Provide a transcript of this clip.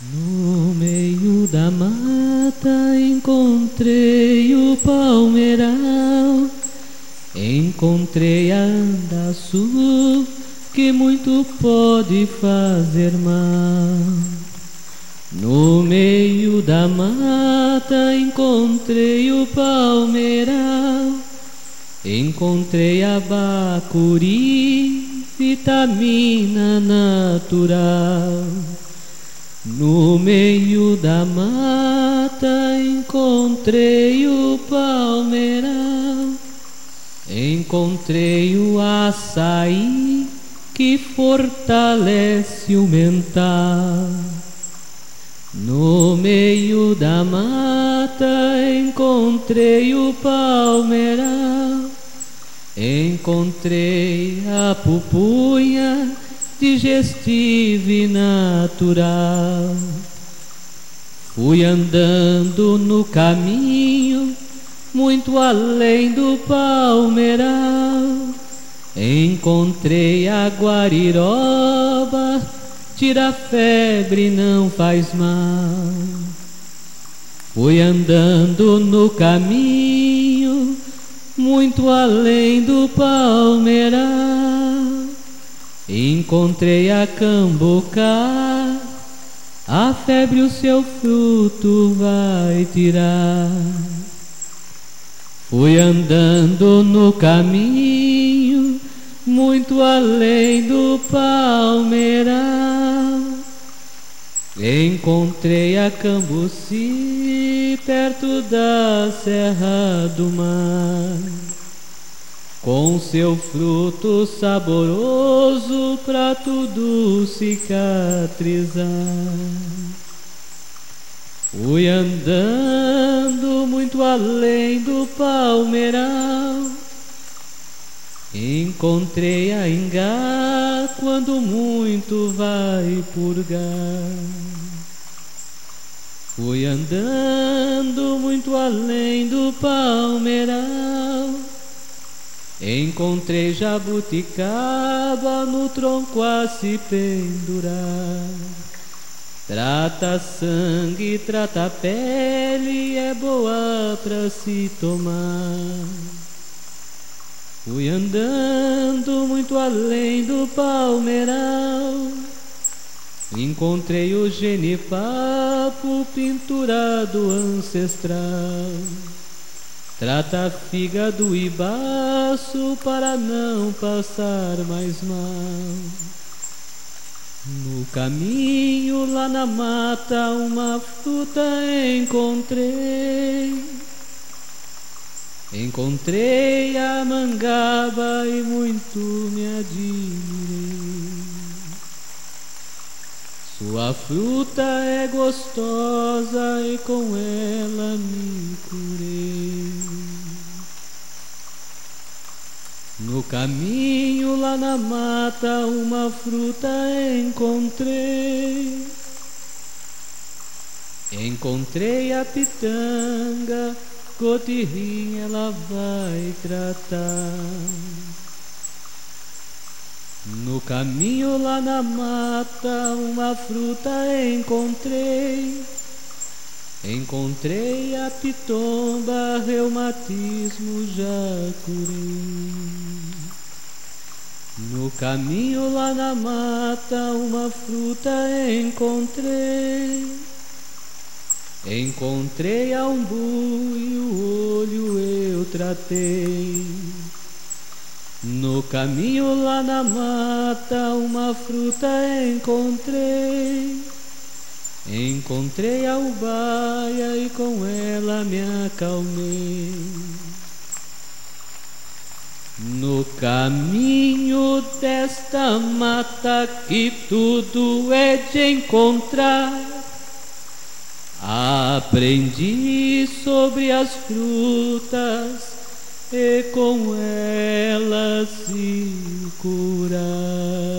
No meio da mata encontrei o palmeiral, encontrei a andaçu que muito pode fazer mal. No meio da mata encontrei o palmeiral, encontrei a bacuri, vitamina natural. No meio da mata encontrei o palmeiral, encontrei o açaí que fortalece o mental. No meio da mata encontrei o palmeiral, encontrei a pupunha digestiva e natural. Fui andando no caminho, muito além do palmeiral. Encontrei a guariroba, tira febre, não faz mal. Fui andando no caminho, muito além do palmeiral. Encontrei a cambucá, a febre o seu fruto vai tirar. Fui andando no caminho, muito além do palmeiral. Encontrei a cambuci perto da Serra do Mar com seu fruto saboroso para tudo cicatrizar. Fui andando muito além do palmeiral, encontrei a ingá quando muito vai purgar. Fui andando muito além do palmeiral Encontrei jabuticaba no tronco a se pendurar. Trata sangue, trata pele, é boa pra se tomar. Fui andando muito além do palmeiral. Encontrei o genipapo pinturado ancestral. Trata fígado e baço para não passar mais mal. No caminho lá na mata uma fruta encontrei. Encontrei a mangaba e muito me admirei. Sua fruta é gostosa e com ela me curei. No caminho lá na mata uma fruta encontrei. Encontrei a pitanga, cotirrinha ela vai tratar. No caminho lá na mata uma fruta encontrei. Encontrei a pitomba, reumatismo já curei. No caminho lá na mata uma fruta encontrei. Encontrei a umbu e o olho eu tratei. No caminho lá na mata uma fruta encontrei. Encontrei a ubaia e com ela me acalmei. No caminho desta mata que tudo é de encontrar, aprendi sobre as frutas e com ela se curar.